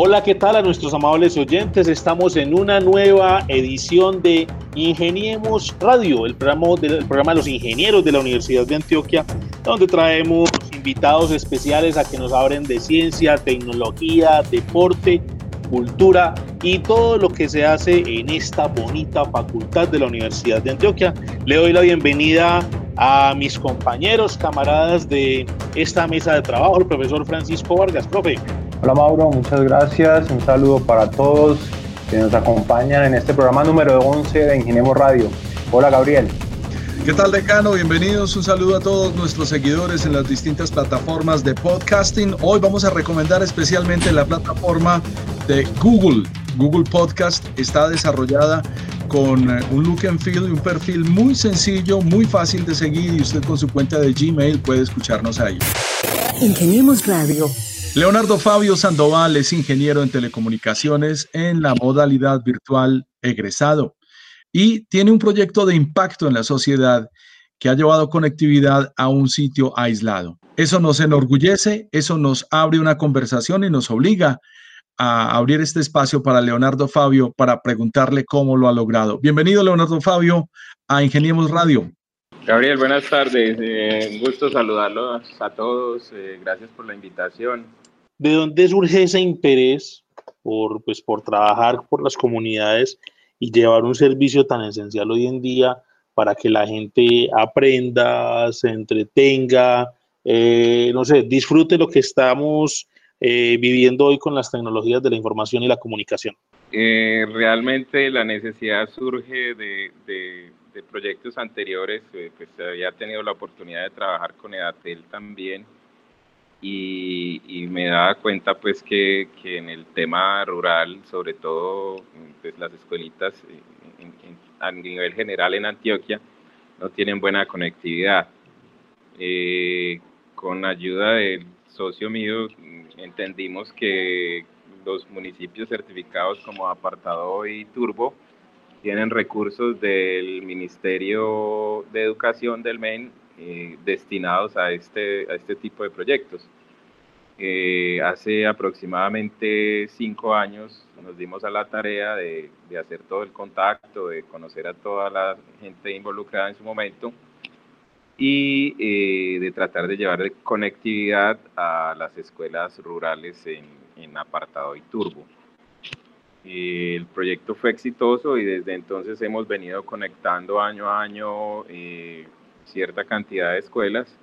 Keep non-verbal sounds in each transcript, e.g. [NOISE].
Hola, ¿qué tal a nuestros amables oyentes? Estamos en una nueva edición de Ingeniemos Radio, el programa, del, programa de los ingenieros de la Universidad de Antioquia, donde traemos invitados especiales a que nos hablen de ciencia, tecnología, deporte, cultura y todo lo que se hace en esta bonita facultad de la Universidad de Antioquia. Le doy la bienvenida a mis compañeros, camaradas de esta mesa de trabajo, el profesor Francisco Vargas. Profe, Hola Mauro, muchas gracias. Un saludo para todos que nos acompañan en este programa número 11 de Ingeniemos Radio. Hola Gabriel. ¿Qué tal, decano? Bienvenidos. Un saludo a todos nuestros seguidores en las distintas plataformas de podcasting. Hoy vamos a recomendar especialmente la plataforma de Google. Google Podcast está desarrollada con eh, un look and feel y un perfil muy sencillo, muy fácil de seguir y usted con su cuenta de Gmail puede escucharnos ahí. Ingeniemos Radio Leonardo Fabio Sandoval es ingeniero en telecomunicaciones en la modalidad virtual egresado y tiene un proyecto de impacto en la sociedad que ha llevado conectividad a un sitio aislado. Eso nos enorgullece, eso nos abre una conversación y nos obliga a abrir este espacio para Leonardo Fabio para preguntarle cómo lo ha logrado. Bienvenido, Leonardo Fabio, a Ingeniemos Radio. Gabriel, buenas tardes. Eh, un gusto saludarlos a todos. Eh, gracias por la invitación. ¿De dónde surge ese interés por, pues, por trabajar por las comunidades y llevar un servicio tan esencial hoy en día para que la gente aprenda, se entretenga, eh, no sé, disfrute lo que estamos eh, viviendo hoy con las tecnologías de la información y la comunicación? Eh, realmente la necesidad surge de, proyectos anteriores, pues había tenido la oportunidad de trabajar con EDATEL también y, me daba cuenta pues que, que, en el tema rural, sobre todo pues, las escuelitas a nivel general en Antioquia, no tienen buena conectividad. Eh, con ayuda del socio mío entendimos que los municipios certificados como Apartado y Turbo tienen recursos del Ministerio de Educación del MEN eh, destinados a este, a este tipo de proyectos. Eh, hace aproximadamente cinco años nos dimos a la tarea de, de, hacer todo el contacto, de conocer a toda la gente involucrada en su momento y eh, de tratar de llevar conectividad a las escuelas rurales en, en apartado y turbo. El proyecto fue exitoso y desde entonces hemos venido conectando año a año cierta cantidad de escuelas.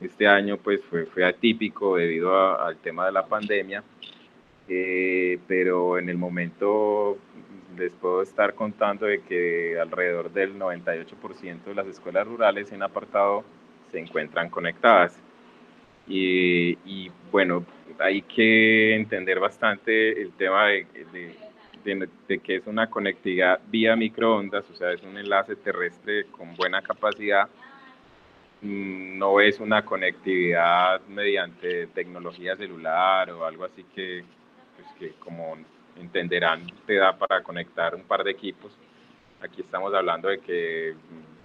Este año pues fue, fue atípico debido al tema de la pandemia, eh, pero en el momento les puedo estar contando de que alrededor del 98% de las escuelas rurales en apartado se encuentran conectadas. Y, bueno, hay que entender bastante el tema de, de, de, de, que es una conectividad vía microondas, o sea, es un enlace terrestre con buena capacidad Mm, no es una conectividad mediante tecnología celular o algo así que, pues que como entenderán te da para conectar un par de equipos. Aquí estamos hablando de que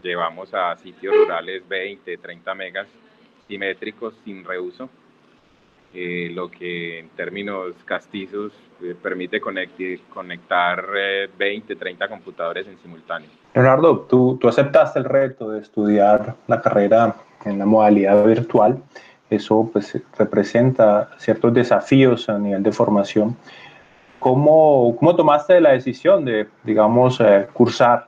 llevamos a sitios rurales 20, 30 megas simétricos sin reuso, eh, lo que en términos castizos eh, permite conectar 20, eh, 30 computadores en simultáneo. Leonardo, tú, tú aceptaste el reto de estudiar la carrera en la modalidad virtual. Eso pues representa ciertos desafíos a nivel de formación. ¿Cómo, cómo tomaste la decisión de, digamos, eh, cursar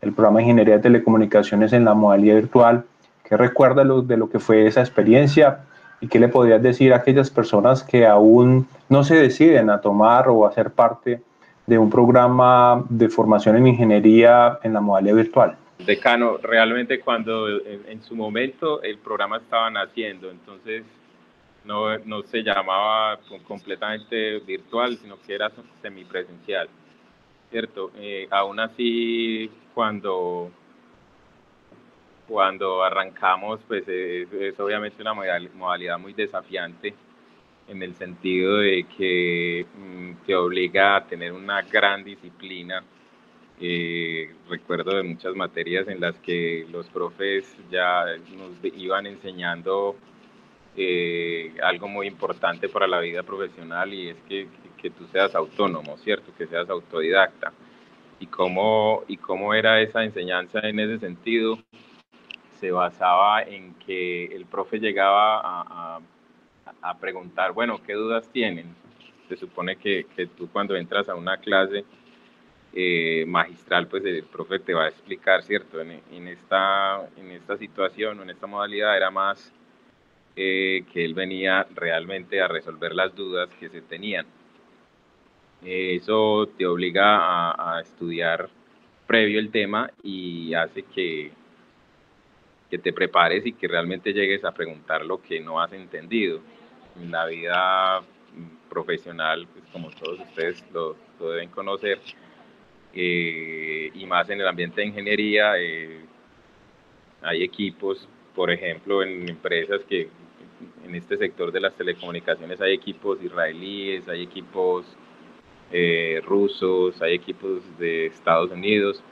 el programa de Ingeniería de Telecomunicaciones en la modalidad virtual? ¿Qué recuerdas de lo que fue esa experiencia? ¿Y qué le podrías decir a aquellas personas que aún no se deciden a tomar o a ser parte de un programa de formación en ingeniería en la modalidad virtual? Decano, realmente cuando en, su momento el programa estaba naciendo, entonces no, no se llamaba completamente virtual, sino que era semipresencial, ¿cierto? Eh, aún así, cuando cuando arrancamos, pues es, obviamente una modalidad muy desafiante en el sentido de que mm, te obliga a tener una gran disciplina. Eh, recuerdo de muchas materias en las que los profes ya nos iban enseñando eh, algo muy importante para la vida profesional y es que, que, tú seas autónomo, ¿cierto? Que seas autodidacta. ¿Y cómo, ¿Y cómo era esa enseñanza en ese sentido? Se basaba en que el profe llegaba a, a, preguntar, bueno, ¿qué dudas tienen? Se supone que, que tú cuando entras a una clase eh, magistral, pues el profe te va a explicar, ¿cierto? En, esta, en esta situación o en esta modalidad era más eh, que él venía realmente a resolver las dudas que se tenían. eso te obliga a, estudiar previo el tema y hace que, que te prepares y que realmente llegues a preguntar lo que no has entendido. En la vida profesional, pues como todos ustedes lo, deben conocer, eh, y más en el ambiente de ingeniería, eh, hay equipos, por ejemplo, en empresas que en este sector de las telecomunicaciones hay equipos israelíes, hay equipos eh, rusos, hay equipos de Estados Unidos.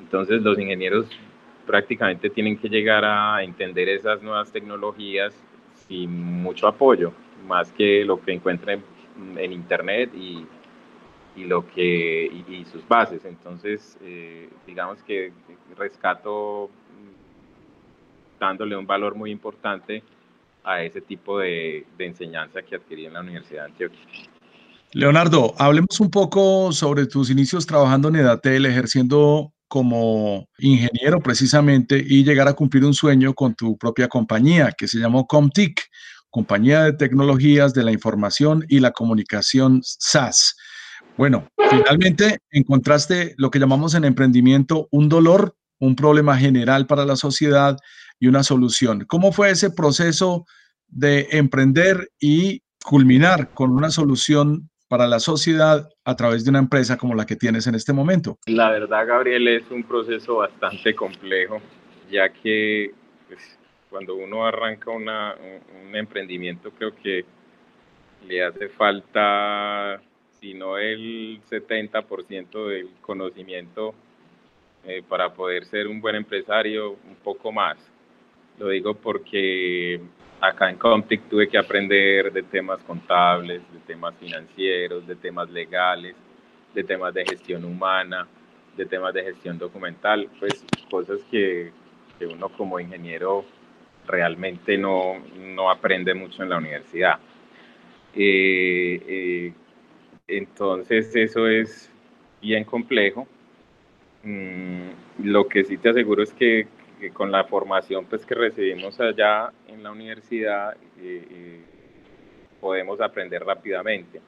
Entonces los ingenieros prácticamente tienen que llegar a entender esas nuevas tecnologías sin mucho apoyo, más que lo que encuentren en Internet y, y lo que, y, sus bases. Entonces, eh, digamos que rescato mm, dándole un valor muy importante a ese tipo de, de enseñanza que adquirí en la Universidad de Antioquia. Leonardo, hablemos un poco sobre tus inicios trabajando en Edatel, ejerciendo como ingeniero precisamente y llegar a cumplir un sueño con tu propia compañía que se llamó Comtic, Compañía de Tecnologías de la Información y la Comunicación SAS. Bueno, finalmente encontraste lo que llamamos en emprendimiento un dolor, un problema general para la sociedad y una solución. ¿Cómo fue ese proceso de emprender y culminar con una solución para la sociedad a través de una empresa como la que tienes en este momento? La verdad, Gabriel, es un proceso bastante complejo, ya que pues, cuando uno arranca una, un, emprendimiento, creo que le hace falta, si no el 70% del conocimiento eh, para poder ser un buen empresario, un poco más. Lo digo porque acá en Comtic tuve que aprender de temas contables, de temas financieros, de temas legales, de temas de gestión humana, de temas de gestión documental, pues cosas que, que uno como ingeniero realmente no, no, aprende mucho en la universidad. Eh, eh, entonces eso es bien complejo. Mm, lo que sí te aseguro es que con la formación pues, que recibimos allá en la universidad eh, eh, podemos aprender rápidamente.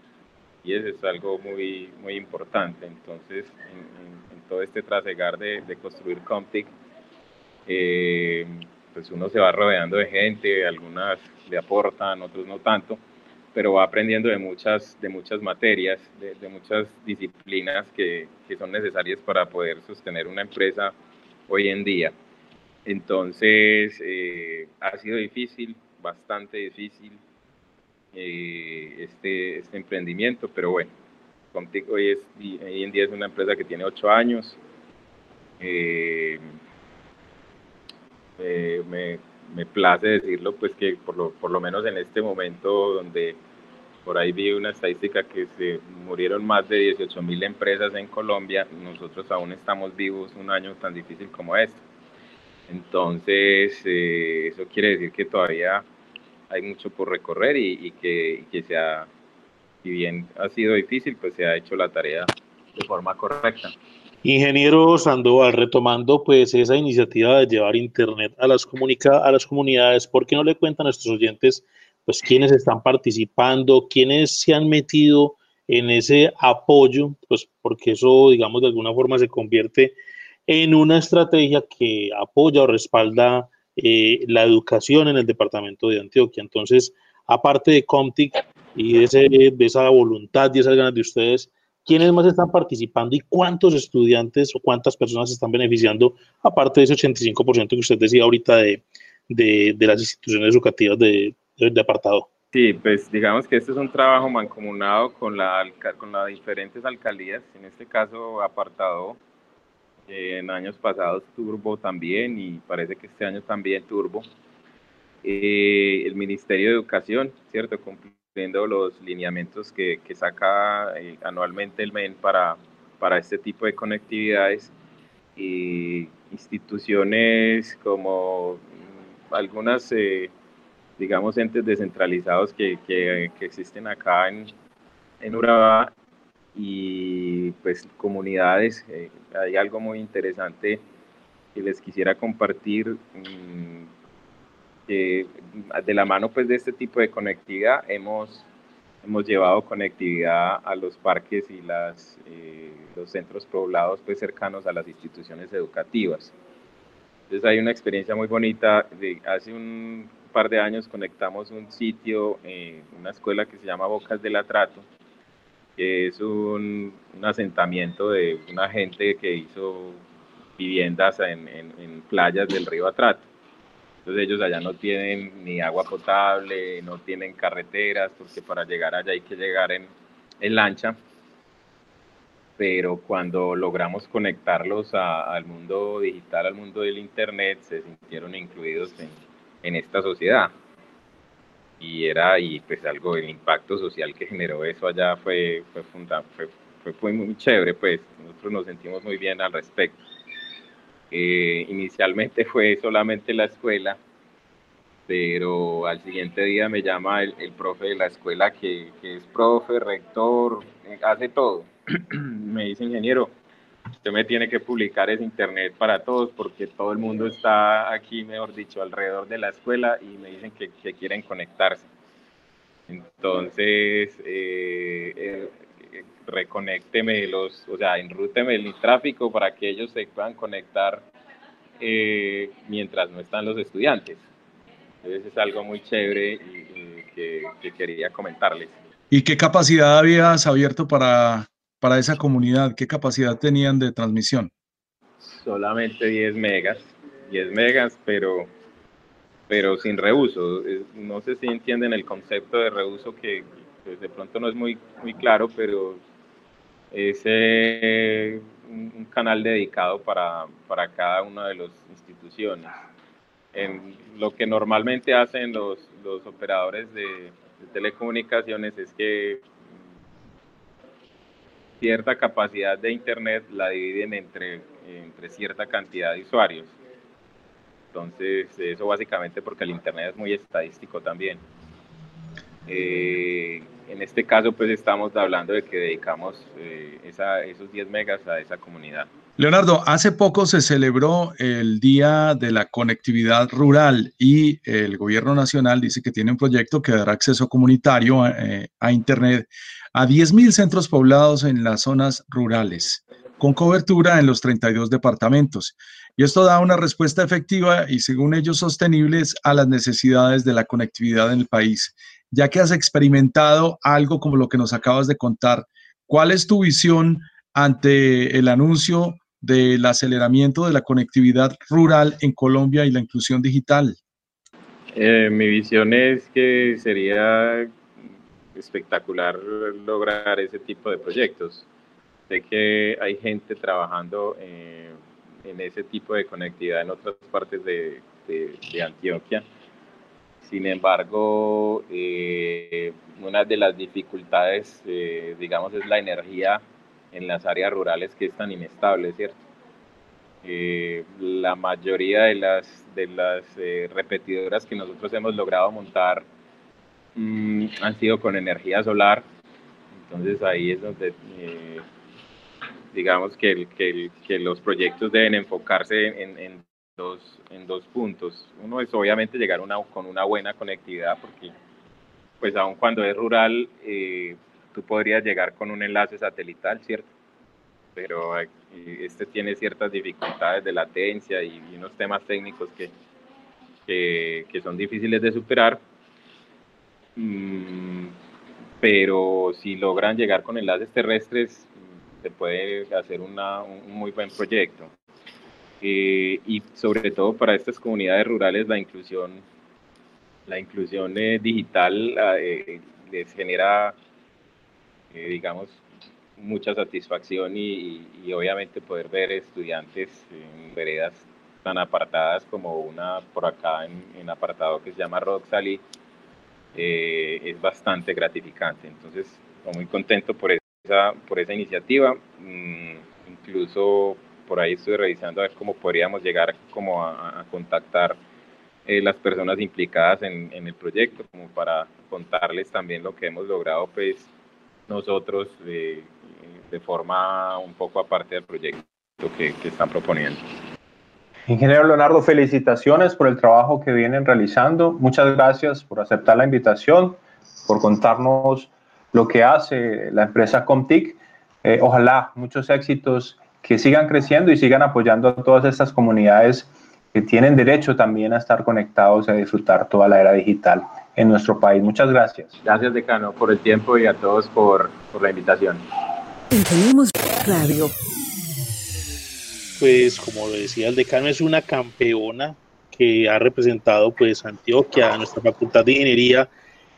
Y eso es algo muy, muy importante. Entonces, en, todo este trasegar de, de construir Comtic, eh, pues uno se va rodeando de gente, algunas le aportan, otros no tanto, pero va aprendiendo de muchas, de muchas materias, de, de muchas disciplinas que, que son necesarias para poder sostener una empresa hoy en día. Entonces, eh, ha sido difícil, bastante difícil eh, este, este emprendimiento, pero bueno, hoy en día es una empresa que tiene ocho años. Eh, me, me, place decirlo, pues que por lo, por lo menos en este momento donde por ahí vi una estadística que se murieron más de 18 mil empresas en Colombia, nosotros aún estamos vivos un año tan difícil como este. Entonces, eh, eso quiere decir que todavía hay mucho por recorrer y, que, que se ha, si bien ha sido difícil, pues se ha hecho la tarea de forma correcta. Ingeniero Sandoval, retomando pues esa iniciativa de llevar Internet a las, comunica a las comunidades, ¿por qué no le cuentan a nuestros oyentes pues quiénes están participando, quiénes se han metido en ese apoyo, pues porque eso digamos de alguna forma se convierte en una estrategia que apoya o respalda eh, la educación en el departamento de Antioquia. Entonces, aparte de Comtic y de, esa voluntad y esas ganas de ustedes, ¿quiénes más están participando y cuántos estudiantes o cuántas personas están beneficiando, aparte de ese 85% que usted decía ahorita de, de, las instituciones educativas de, de, apartado? Sí, pues digamos que este es un trabajo mancomunado con, la, con las diferentes alcaldías, en este caso apartado eh, en años pasados Turbo también y parece que este año también Turbo. Eh, el Ministerio de Educación, ¿cierto? Cumpliendo los lineamientos que, que saca eh, anualmente el MEN para, para este tipo de conectividades. Y instituciones como mm, algunas, digamos, entes descentralizados que, que, que existen acá en, en Urabá y pues comunidades. Eh, hay algo muy interesante que les quisiera compartir mm, de la mano pues de este tipo de conectividad hemos, hemos llevado conectividad a los parques y las, eh, los centros poblados pues cercanos a las instituciones educativas. Entonces hay una experiencia muy bonita. De, hace un par de años conectamos un sitio, eh, una escuela que se llama Bocas del Atrato, que es un, asentamiento de una gente que hizo viviendas en, playas del río Atrato. Entonces ellos allá no tienen ni agua potable, no tienen carreteras, porque para llegar allá hay que llegar en, lancha. Pero cuando logramos conectarlos al mundo digital, al mundo del Internet, se sintieron incluidos en esta sociedad y era y pues algo el impacto social que generó eso allá fue fue, fue, fue, muy chévere pues nosotros nos sentimos muy bien al respecto. Eh, inicialmente fue solamente la escuela pero al siguiente día me llama el, el profe de la escuela que, que es profe rector eh, hace todo. [CLEARS THROAT] Me dice ingeniero usted me tiene que publicar ese internet para todos porque todo el mundo está aquí, mejor dicho, alrededor de la escuela y me dicen que, que quieren conectarse. Entonces, eh, eh, reconécteme los, o sea, enrúteme el tráfico para que ellos se puedan conectar eh, mientras no están los estudiantes. Entonces es algo muy chévere y, que, que quería comentarles. ¿Y qué capacidad habías abierto para para esa comunidad? ¿Qué capacidad tenían de transmisión? Solamente 10 megas, 10 megas, pero, pero sin reuso. No sé si entienden el concepto de reuso que, de pronto no es muy, muy claro, pero es eh, un, canal dedicado para, para cada una de las instituciones. En lo que normalmente hacen los, los operadores de, de telecomunicaciones es que cierta capacidad de Internet la dividen entre, entre cierta cantidad de usuarios. Entonces, eso básicamente porque el Internet es muy estadístico también. Eh, en este caso, pues estamos hablando de que dedicamos eh, esa, esos 10 megas a esa comunidad. Leonardo, hace poco se celebró el Día de la Conectividad Rural y el Gobierno Nacional dice que tiene un proyecto que dará acceso comunitario a, eh, a Internet a 10.000 centros poblados en las zonas rurales, con cobertura en los 32 departamentos. Y esto da una respuesta efectiva y, según ellos, sostenibles a las necesidades de la conectividad en el país. Ya que has experimentado algo como lo que nos acabas de contar, ¿cuál es tu visión ante el anuncio del aceleramiento de la conectividad rural en Colombia y la inclusión digital? Eh, mi visión es que sería espectacular lograr ese tipo de proyectos. Sé que hay gente trabajando en ese tipo de conectividad en otras partes de, Antioquia. Sin embargo, eh, una de las dificultades, eh, digamos, es la energía en las áreas rurales que es tan inestable, ¿cierto? la mayoría de las, de las repetidoras que nosotros hemos logrado montar Mm, han sido con energía solar. Entonces ahí es donde eh, digamos que, que, los proyectos deben enfocarse en, en, dos, en dos puntos. Uno es obviamente llegar con una buena conectividad, porque pues aun cuando es rural, eh, tú podrías llegar con un enlace satelital, ¿cierto? Pero este tiene ciertas dificultades de latencia y, unos temas técnicos que, que, son difíciles de superar Mm, pero si logran llegar con enlaces terrestres, se puede hacer una, un muy buen proyecto. Eh, y sobre todo para estas comunidades rurales la inclusión, la inclusión eh, digital eh, les genera, digamos, mucha satisfacción y, obviamente poder ver estudiantes en veredas tan apartadas como una por acá en, apartado que se llama Roxali es bastante gratificante. Entonces, estoy muy contento por esa, por esa iniciativa. Mm, incluso por ahí estoy revisando a ver cómo podríamos llegar como a, contactar eh, las personas implicadas en, el proyecto, como para contarles también lo que hemos logrado pues nosotros de, forma un poco aparte del proyecto que, que están proponiendo. Ingeniero Leonardo, felicitaciones por el trabajo que vienen realizando. Muchas gracias por aceptar la invitación, por contarnos lo que hace la empresa Comtic. Eh, ojalá muchos éxitos que sigan creciendo y sigan apoyando a todas estas comunidades que tienen derecho también a estar conectados y a disfrutar toda la era digital en nuestro país. Muchas gracias. Gracias, decano, por el tiempo y a todos por, por la invitación. Tenemos Radio. Pues como lo decía el decano, es una campeona que ha representado pues Antioquia, nuestra Facultad de Ingeniería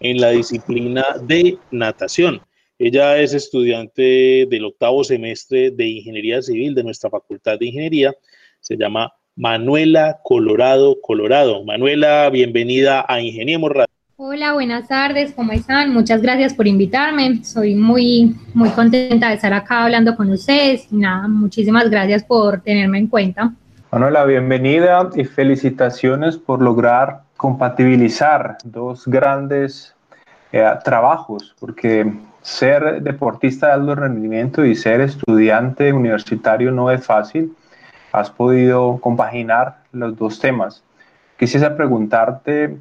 en la disciplina de natación. Ella es estudiante del octavo semestre de Ingeniería Civil de nuestra Facultad de Ingeniería. Se llama Manuela Colorado Colorado. Manuela, bienvenida a Ingeniemos Radio. Hola, buenas tardes, ¿cómo están? Muchas gracias por invitarme. Soy muy, muy contenta de estar acá hablando con ustedes. nada, muchísimas gracias por tenerme en cuenta. Manuela, bienvenida y felicitaciones por lograr compatibilizar dos grandes eh, trabajos, porque ser deportista de alto rendimiento y ser estudiante universitario no es fácil. Has podido compaginar los dos temas. Quisiera preguntarte,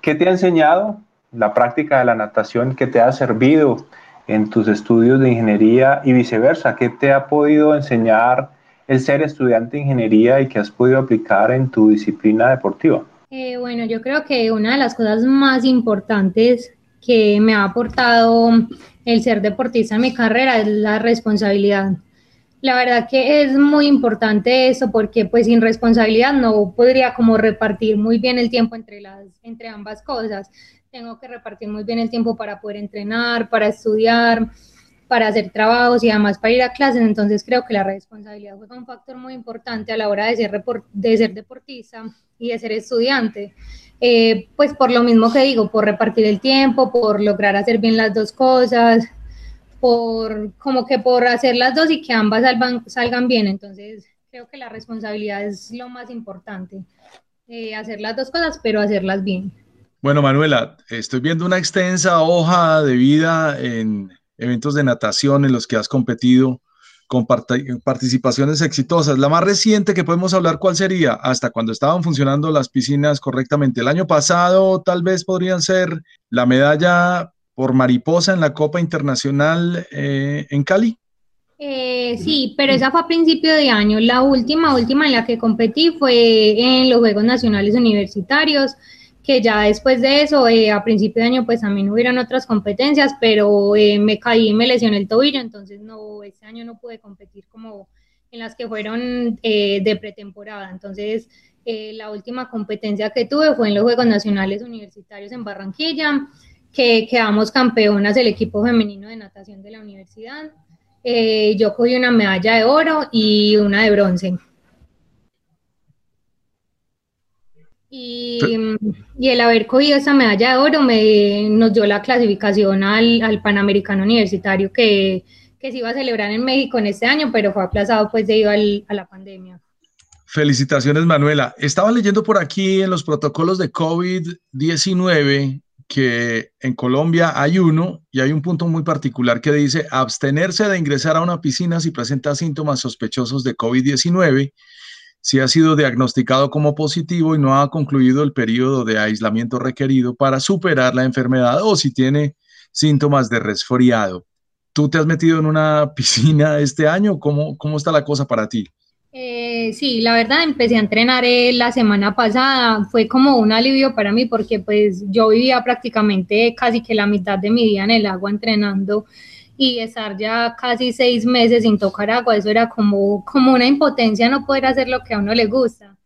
¿qué te ha enseñado la práctica de la natación que te ha servido en tus estudios de ingeniería y viceversa? ¿Qué te ha podido enseñar el ser estudiante de ingeniería y que has podido aplicar en tu disciplina deportiva? Eh, bueno, yo creo que una de las cosas más importantes que me ha aportado el ser deportista en mi carrera es la responsabilidad. La verdad que es muy importante eso porque pues sin responsabilidad no podría como repartir muy bien el tiempo entre, las, entre ambas cosas. Tengo que repartir muy bien el tiempo para poder entrenar, para estudiar, para hacer trabajos y además para ir a clases. Entonces creo que la responsabilidad juega un factor muy importante a la hora de ser, de ser deportista y de ser estudiante. Eh, pues por lo mismo que digo, por repartir el tiempo, por lograr hacer bien las dos cosas, por como que por hacer las dos y que ambas salgan, salgan bien. Entonces, creo que la responsabilidad es lo más importante, eh, hacer las dos cosas, pero hacerlas bien. Bueno, Manuela, estoy viendo una extensa hoja de vida en eventos de natación en los que has competido con participaciones exitosas. La más reciente que podemos hablar, ¿cuál sería? Hasta cuando estaban funcionando las piscinas correctamente. El año pasado tal vez podrían ser la medalla por mariposa en la Copa Internacional eh, en Cali. Eh, sí, pero esa fue a principio de año. La última, última en la que competí fue en los Juegos Nacionales Universitarios que ya después de eso, eh, a principio de año, pues también hubieron otras competencias, pero eh, me caí y me lesioné el tobillo, entonces no, este año no pude competir como en las que fueron eh, de pretemporada. Entonces, la última competencia que tuve fue en los Juegos Nacionales Universitarios en Barranquilla, que quedamos campeonas del equipo femenino de natación de la universidad. yo cogí una medalla de oro y una de bronce. Y, el haber cogido esa medalla de oro me, nos dio la clasificación al, Panamericano Universitario que, se iba a celebrar en México en este año, pero fue aplazado pues debido a la pandemia. Felicitaciones, Manuela. Estaba leyendo por aquí en los protocolos de COVID-19 que en Colombia hay uno y hay un punto muy particular que dice abstenerse de ingresar a una piscina si presenta síntomas sospechosos de COVID-19 si ha sido diagnosticado como positivo y no ha concluido el periodo de aislamiento requerido para superar la enfermedad o si tiene síntomas de resfriado. ¿Tú te has metido en una [LAUGHS] piscina este año? ¿Cómo, cómo está la cosa para ti? Eh, sí, la verdad empecé a entrenar eh, la semana pasada, fue como un alivio para mí porque pues yo vivía prácticamente casi que la mitad de mi día en el agua entrenando y estar ya casi seis meses sin tocar agua, eso era como, como una impotencia no poder hacer lo que a uno le gusta.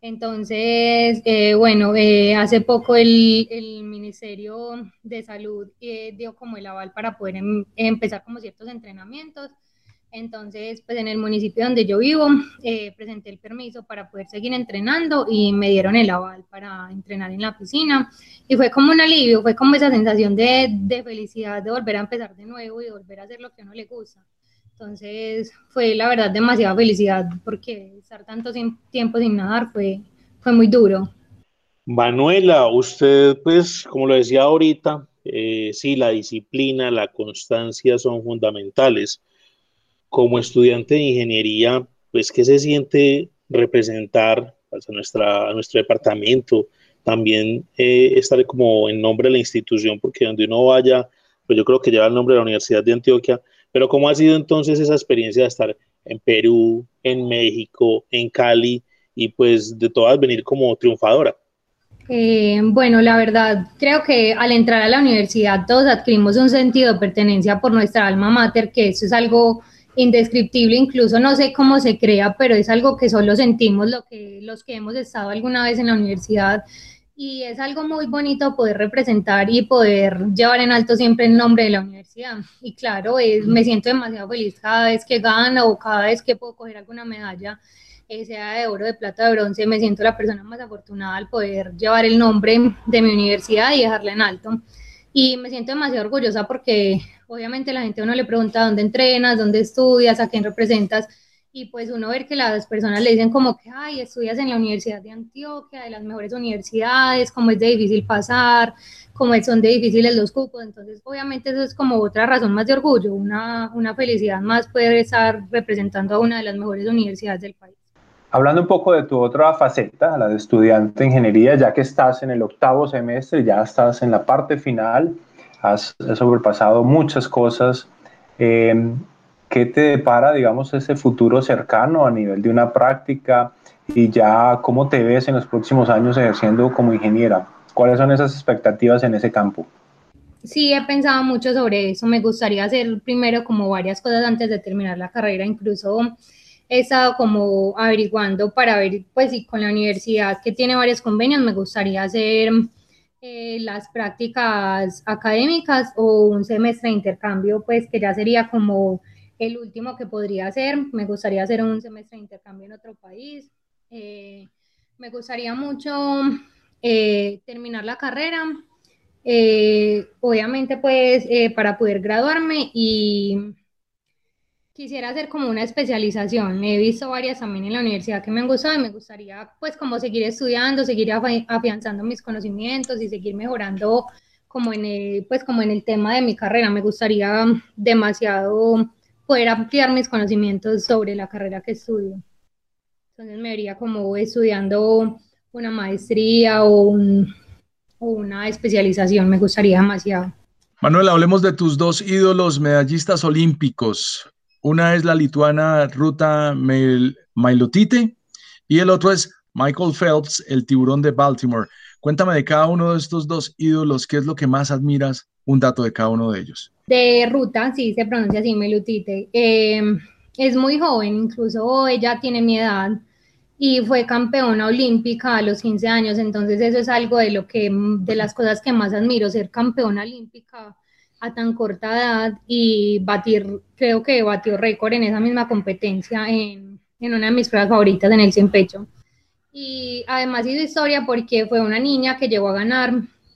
Entonces, eh, bueno, eh, hace poco el, el, Ministerio de Salud eh, dio como el aval para poder em, empezar como ciertos entrenamientos entonces, pues en el municipio donde yo vivo, eh, presenté el permiso para poder seguir entrenando y me dieron el aval para entrenar en la piscina. Y fue como un alivio, fue como esa sensación de, de felicidad de volver a empezar de nuevo y volver a hacer lo que a uno le gusta. Entonces, fue la verdad demasiada felicidad porque estar tanto tiempo sin nadar fue, fue muy duro. Manuela, usted, pues, como lo decía ahorita, eh, sí, la disciplina, la constancia son fundamentales como estudiante de ingeniería, pues, ¿qué se siente representar pues, a, nuestra, nuestro departamento? También eh, estar como en nombre de la institución, porque donde uno vaya, pues yo creo que lleva el nombre de la Universidad de Antioquia, pero ¿cómo ha sido entonces esa experiencia de estar en Perú, en México, en Cali y pues de todas venir como triunfadora? Eh, bueno, la verdad, creo que al entrar a la universidad todos adquirimos un sentido de pertenencia por nuestra alma mater, que eso es algo indescriptible, incluso no sé cómo se crea, pero es algo que solo sentimos lo que, los que hemos estado alguna vez en la universidad y es algo muy bonito poder representar y poder llevar en alto siempre el nombre de la universidad. Y claro, me siento demasiado feliz cada vez que gano o cada vez que puedo coger alguna medalla, eh, sea de oro, de plata, de bronce, me siento la persona más afortunada al poder llevar el nombre de mi universidad y dejarla en alto. Y me siento demasiado orgullosa porque obviamente la gente uno le pregunta dónde entrenas, dónde estudias, a quién representas, y pues uno ver que las personas le dicen como que, ay, estudias en la Universidad de Antioquia, de las mejores universidades, como es de difícil pasar, como son de difíciles los cupos, entonces obviamente eso es como otra razón más de orgullo, una, una felicidad más poder estar representando a una de las mejores universidades del país. Hablando un poco de tu otra faceta, la de estudiante de ingeniería, ya que estás en el octavo semestre, ya estás en la parte final, has, sobrepasado muchas cosas. Eh, ¿Qué te depara, digamos, ese futuro cercano a nivel de una práctica y ya cómo te ves en los próximos años ejerciendo como ingeniera? ¿Cuáles son esas expectativas en ese campo? Sí, he pensado mucho sobre eso. Me gustaría hacer primero como varias cosas antes de terminar la carrera. Incluso he estado como averiguando para ver, pues, si con la universidad que tiene varios convenios, me gustaría hacer eh, las prácticas académicas o un semestre de intercambio, pues que ya sería como el último que podría hacer. Me gustaría hacer un semestre de intercambio en otro país. Eh, me gustaría mucho eh, terminar la carrera, obviamente pues para poder graduarme y Quisiera hacer como una especialización. He visto varias también en la universidad que me han gustado y me gustaría pues como seguir estudiando, seguir afianzando mis conocimientos y seguir mejorando como en el, pues como en el tema de mi carrera. Me gustaría demasiado poder ampliar mis conocimientos sobre la carrera que estudio. Entonces me vería como estudiando una maestría o, o una especialización. Me gustaría demasiado. Manuel, hablemos de tus dos ídolos medallistas olímpicos. Una es la lituana Ruta Mailotite y el otro es Michael Phelps, el tiburón de Baltimore. Cuéntame de cada uno de estos dos ídolos, ¿qué es lo que más admiras? Un dato de cada uno de ellos. De Ruta, sí, se pronuncia así, Mailotite. Em, es muy joven, incluso ella tiene mi edad y fue campeona olímpica a los 15 años, entonces eso es algo de lo que de las cosas que más admiro, ser campeona olímpica a tan corta edad y batir, creo que batió récord en esa misma competencia en, en una de mis pruebas favoritas en el 100 pecho. Y además hizo historia porque fue una niña que llegó a ganar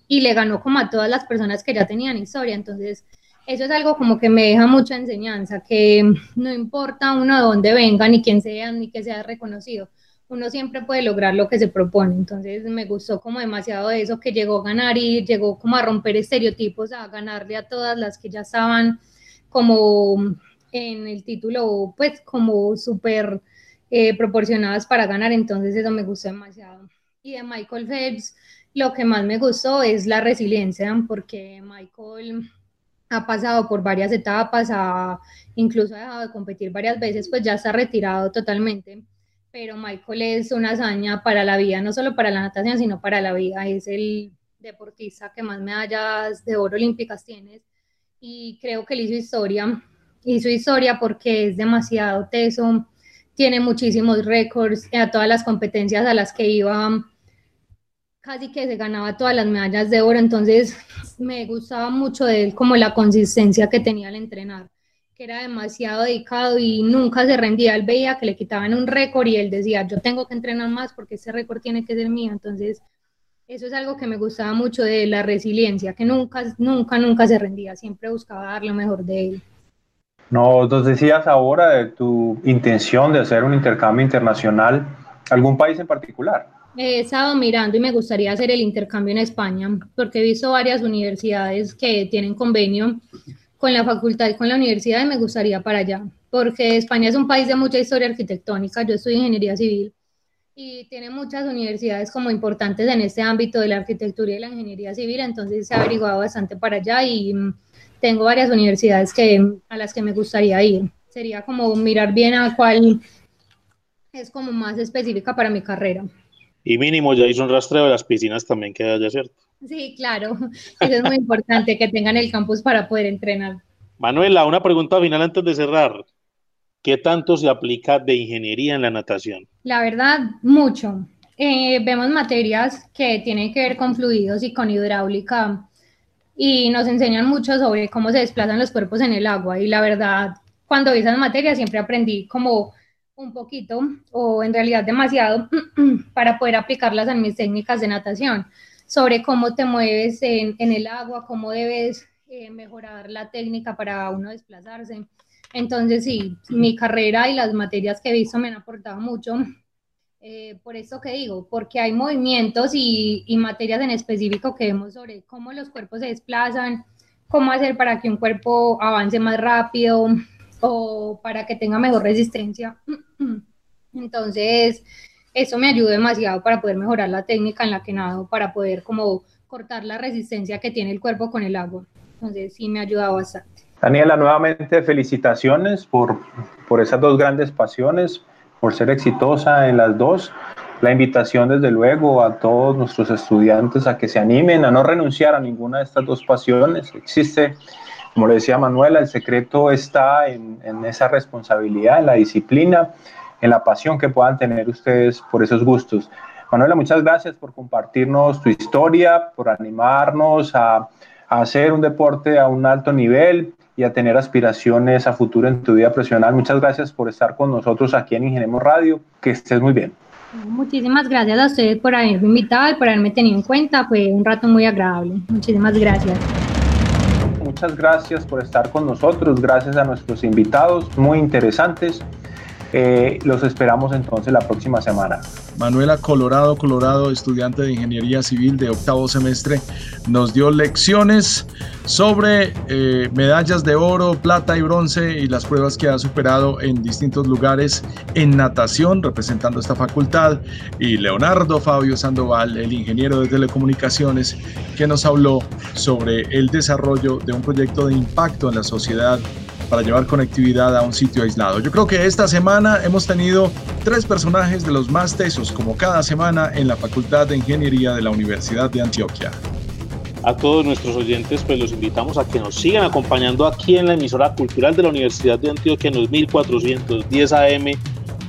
y le ganó como a todas las personas que ya tenían historia. Entonces, eso es algo como que me deja mucha enseñanza, que no importa uno de dónde venga, ni quién sea, ni que sea reconocido uno siempre puede lograr lo que se propone. Entonces me gustó como demasiado eso que llegó a ganar y llegó como a romper estereotipos, a ganarle a todas las que ya estaban como en el título, pues como súper eh, proporcionadas para ganar. Entonces eso me gustó demasiado. Y de Michael Phelps, lo que más me gustó es la resiliencia, porque Michael ha pasado por varias etapas, ha, incluso ha dejado de competir varias veces, pues ya está retirado totalmente pero Michael es una hazaña para la vida, no solo para la natación, sino para la vida. Es el deportista que más medallas de oro olímpicas tiene y creo que él hizo historia. Hizo historia porque es demasiado teso, tiene muchísimos récords a todas las competencias a las que iba, casi que se ganaba todas las medallas de oro, entonces me gustaba mucho de él como la consistencia que tenía al entrenar que era demasiado dedicado y nunca se rendía. Él veía que le quitaban un récord y él decía, yo tengo que entrenar más porque ese récord tiene que ser mío. Entonces, eso es algo que me gustaba mucho de la resiliencia, que nunca, nunca, nunca se rendía, siempre buscaba dar lo mejor de él. No, nos decías ahora de tu intención de hacer un intercambio internacional, ¿algún país en particular? He estado mirando y me gustaría hacer el intercambio en España, porque he visto varias universidades que tienen convenio con la facultad y con la universidad y me gustaría para allá, porque España es un país de mucha historia arquitectónica, yo estudio ingeniería civil y tiene muchas universidades como importantes en este ámbito de la arquitectura y la ingeniería civil, entonces ha averiguado bastante para allá y mm, tengo varias universidades que, a las que me gustaría ir. Sería como mirar bien a cuál es como más específica para mi carrera. Y mínimo ya hizo un rastreo de las piscinas también que haya, ¿cierto? Sí, claro, [LAUGHS] eso es muy importante, que tengan el campus para poder entrenar. Manuela, una pregunta final antes de cerrar. ¿Qué tanto se aplica de ingeniería en la natación? La verdad, mucho. Eh, vemos materias que tienen que ver con fluidos y con hidráulica y nos enseñan mucho sobre cómo se desplazan los cuerpos en el agua y la verdad, cuando vi esas materias siempre aprendí como un poquito o en realidad demasiado [CLEARS THROAT] para poder aplicarlas en mis técnicas de natación sobre cómo te mueves en, el agua, cómo debes eh, mejorar la técnica para uno desplazarse. Entonces, sí, mi carrera y las materias que he visto me han aportado mucho. Eh, por eso que digo, porque hay movimientos y, y, materias en específico que vemos sobre cómo los cuerpos se desplazan, cómo hacer para que un cuerpo avance más rápido o para que tenga mejor resistencia. [CLEARS THROAT] Entonces, eso me ayudó demasiado para poder mejorar la técnica en la que nado, para poder como cortar la resistencia que tiene el cuerpo con el agua. Entonces sí me ha ayudado bastante. Daniela, nuevamente felicitaciones por, por esas dos grandes pasiones, por ser exitosa en las dos. La invitación desde luego a todos nuestros estudiantes a que se animen a no renunciar a ninguna de estas dos pasiones. Existe, como le decía Manuela, el secreto está en, en esa responsabilidad, en la disciplina en la pasión que puedan tener ustedes por esos gustos. Manuela, muchas gracias por compartirnos tu historia, por animarnos a, hacer un deporte a un alto nivel y a tener aspiraciones a futuro en tu vida profesional. Muchas gracias por estar con nosotros aquí en Ingenemos Radio. Que estés muy bien. Muchísimas gracias a ustedes por haberme invitado y por haberme tenido en cuenta. Fue un rato muy agradable. Muchísimas gracias. Muchas gracias por estar con nosotros. Gracias a nuestros invitados muy interesantes. Eh, los esperamos entonces la próxima semana. Manuela Colorado, Colorado, estudiante de Ingeniería Civil de octavo semestre, nos dio lecciones sobre eh, medallas de oro, plata y bronce y las pruebas que ha superado en distintos lugares en natación, representando esta facultad, y Leonardo Fabio Sandoval, el ingeniero de telecomunicaciones, que nos habló sobre el desarrollo de un proyecto de impacto en la sociedad para llevar conectividad a un sitio aislado. Yo creo que esta semana hemos tenido tres personajes de los más tesos, como cada semana en la Facultad de Ingeniería de la Universidad de Antioquia. A todos nuestros oyentes, pues los invitamos a que nos sigan acompañando aquí en la emisora cultural de la Universidad de Antioquia en los 1410 AM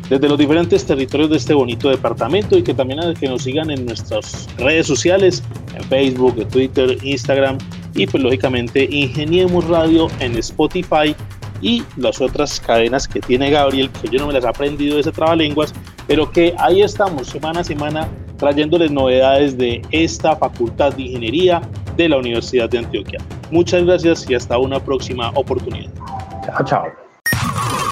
desde los diferentes territorios de este bonito departamento y que también a que nos sigan en nuestras redes sociales, en Facebook, Twitter, Instagram y pues lógicamente Ingeniemos Radio en Spotify y las otras cadenas que tiene Gabriel, que yo no me las he aprendido de ese trabalenguas, pero que ahí estamos semana a semana trayéndoles novedades de esta Facultad de Ingeniería de la Universidad de Antioquia. Muchas gracias y hasta una próxima oportunidad. Chao, chao.